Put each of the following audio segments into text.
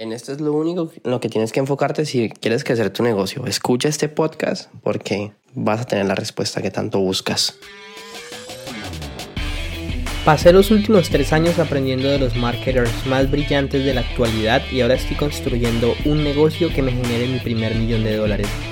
En esto es lo único en lo que tienes que enfocarte si quieres crecer tu negocio. Escucha este podcast porque vas a tener la respuesta que tanto buscas. Pasé los últimos tres años aprendiendo de los marketers más brillantes de la actualidad y ahora estoy construyendo un negocio que me genere mi primer millón de dólares.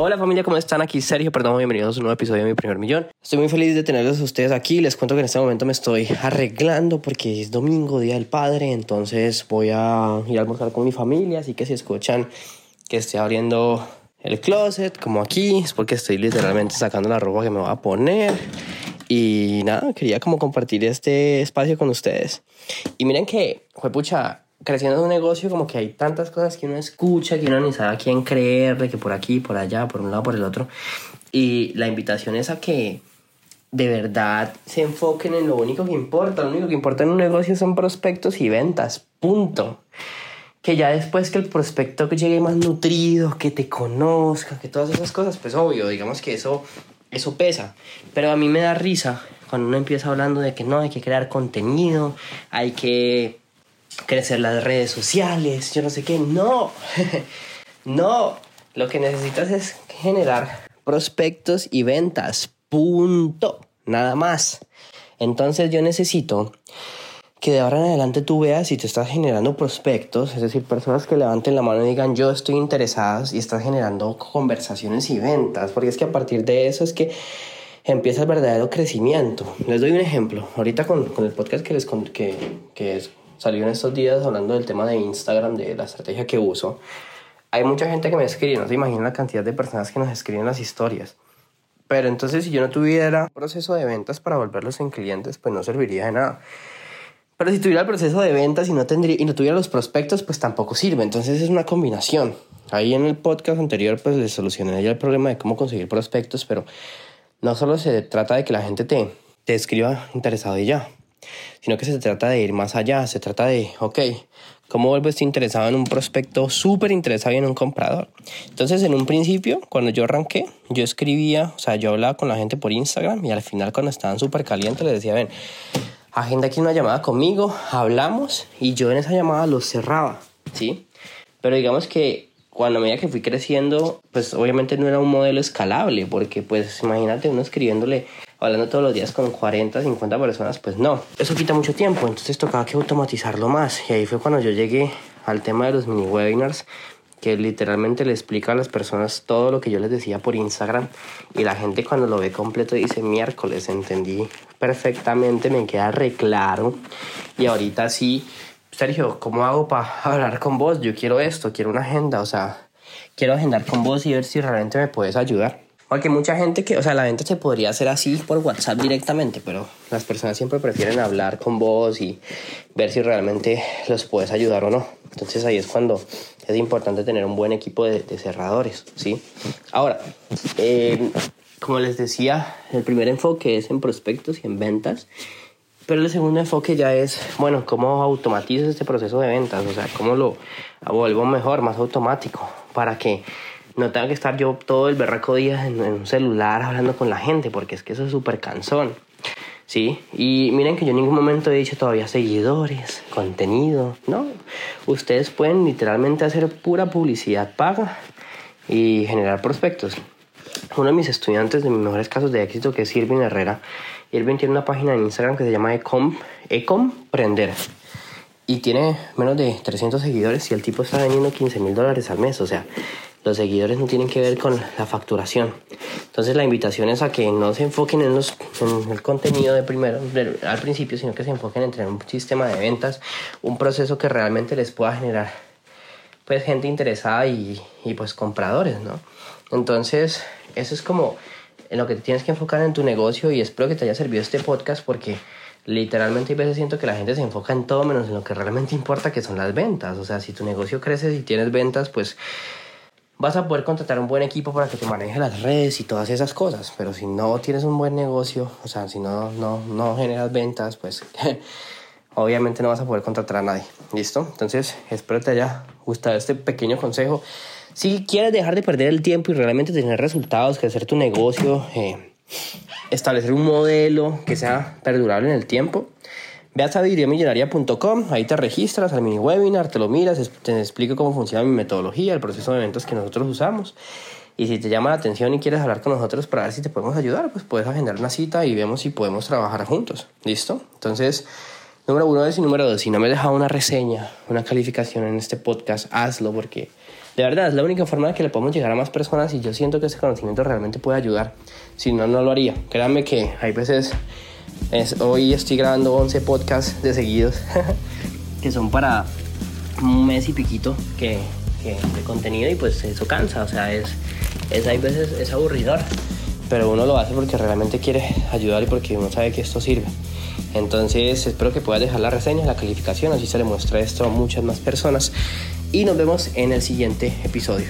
Hola familia, ¿cómo están? Aquí Sergio, perdón, bienvenidos a un nuevo episodio de Mi Primer Millón. Estoy muy feliz de tenerlos a ustedes aquí. Les cuento que en este momento me estoy arreglando porque es domingo, Día del Padre, entonces voy a ir a almorzar con mi familia, así que si escuchan que estoy abriendo el closet, como aquí, es porque estoy literalmente sacando la ropa que me voy a poner. Y nada, quería como compartir este espacio con ustedes. Y miren que, fue pucha, creciendo un negocio como que hay tantas cosas que uno escucha, que uno ni sabe a quién creerle, que por aquí, por allá, por un lado, por el otro. Y la invitación es a que de verdad se enfoquen en lo único que importa. Lo único que importa en un negocio son prospectos y ventas. Punto. Que ya después que el prospecto llegue más nutrido, que te conozca, que todas esas cosas, pues obvio, digamos que eso, eso pesa. Pero a mí me da risa cuando uno empieza hablando de que no, hay que crear contenido, hay que crecer las redes sociales, yo no sé qué. No, no. Lo que necesitas es generar prospectos y ventas. Punto. Nada más. Entonces yo necesito que de ahora en adelante tú veas si te estás generando prospectos, es decir, personas que levanten la mano y digan yo estoy interesadas y estás generando conversaciones y ventas, porque es que a partir de eso es que empieza el verdadero crecimiento. Les doy un ejemplo. Ahorita con, con el podcast que les que, que es salió en estos días hablando del tema de Instagram, de la estrategia que uso. Hay mucha gente que me escribe, no se imaginan la cantidad de personas que nos escriben las historias. Pero entonces si yo no tuviera proceso de ventas para volverlos en clientes, pues no serviría de nada. Pero si tuviera el proceso de ventas y no, tendría, y no tuviera los prospectos, pues tampoco sirve. Entonces es una combinación. Ahí en el podcast anterior pues les solucioné ya el problema de cómo conseguir prospectos, pero no solo se trata de que la gente te, te escriba interesado y ya sino que se trata de ir más allá, se trata de, ok, ¿cómo vuelvo estoy interesado en un prospecto súper interesado en un comprador? Entonces, en un principio, cuando yo arranqué, yo escribía, o sea, yo hablaba con la gente por Instagram y al final cuando estaban súper calientes les decía, ven, agenda aquí una llamada conmigo, hablamos y yo en esa llamada los cerraba, ¿sí? Pero digamos que cuando a medida que fui creciendo, pues obviamente no era un modelo escalable, porque pues imagínate uno escribiéndole hablando todos los días con 40, 50 personas, pues no. Eso quita mucho tiempo, entonces tocaba que automatizarlo más. Y ahí fue cuando yo llegué al tema de los mini webinars, que literalmente le explica a las personas todo lo que yo les decía por Instagram. Y la gente cuando lo ve completo dice, miércoles, entendí perfectamente, me queda re claro. Y ahorita sí, Sergio, ¿cómo hago para hablar con vos? Yo quiero esto, quiero una agenda, o sea, quiero agendar con vos y ver si realmente me puedes ayudar. Porque mucha gente que, o sea, la venta se podría hacer así por WhatsApp directamente, pero las personas siempre prefieren hablar con vos y ver si realmente los puedes ayudar o no. Entonces ahí es cuando es importante tener un buen equipo de, cerradores, ¿sí? Ahora, eh, como les decía, el primer enfoque es en prospectos y en ventas, pero el segundo enfoque ya es, bueno, cómo automatizo este proceso de ventas, o sea, cómo lo vuelvo mejor, más automático, para que no tengo que estar yo todo el berraco día en, un celular hablando con la gente, porque es que eso es súper cansón. ¿sí? Y miren que yo en ningún momento he dicho todavía seguidores, contenido, ¿no? Ustedes pueden literalmente hacer pura publicidad paga y generar prospectos. Uno de mis estudiantes de mis mejores casos de éxito, que es Irving Herrera, Irving tiene una página en Instagram que se llama Ecom, Ecomprender. Y tiene menos de 300 seguidores y el tipo está vendiendo 15 mil dólares al mes. O sea, los seguidores no tienen que ver con la facturación. Entonces la invitación es a que no se enfoquen en, los, el contenido de primero, al principio, sino que se enfoquen en tener un sistema de ventas, un proceso que realmente les pueda generar pues gente interesada y, y pues compradores, ¿no? Entonces eso es como en lo que tienes que enfocar en tu negocio y espero que te haya servido este podcast porque literalmente a veces siento que la gente se enfoca en todo menos en lo que realmente importa que son las ventas. O sea, si tu negocio crece y tienes ventas, pues vas a poder contratar un buen equipo para que te maneje las redes y todas esas cosas. Pero si no tienes un buen negocio, o sea, si no, no, no generas ventas, pues obviamente no vas a poder contratar a nadie. ¿Listo? Entonces, espero te haya gustado este pequeño consejo. Si quieres dejar de perder el tiempo y realmente tener resultados, crecer tu negocio, eh, establecer un modelo que sea perdurable en el tiempo, Ve a sabidriamillonaria.com, ahí te registras al mini webinar, te lo miras, te explico cómo funciona mi metodología, el proceso de eventos que nosotros usamos. Y si te llama la atención y quieres hablar con nosotros para ver si te podemos ayudar, pues puedes agendar una cita y vemos si podemos trabajar juntos. ¿Listo? Entonces, número uno es y número dos, si no me he dejado una reseña, una calificación en este podcast, hazlo porque de verdad es la única forma de que le podemos llegar a más personas y yo siento que ese conocimiento realmente puede ayudar. Si no, no lo haría. Créanme que hay veces hoy estoy grabando 11 podcasts de seguidos que son para un mes y piquito que, de contenido y pues eso cansa, o sea, es, es hay veces es aburridor, pero uno lo hace porque realmente quiere ayudar y porque uno sabe que esto sirve. Entonces espero que puedas dejar la reseña, la calificación, así se le muestra esto a muchas más personas y nos vemos en el siguiente episodio.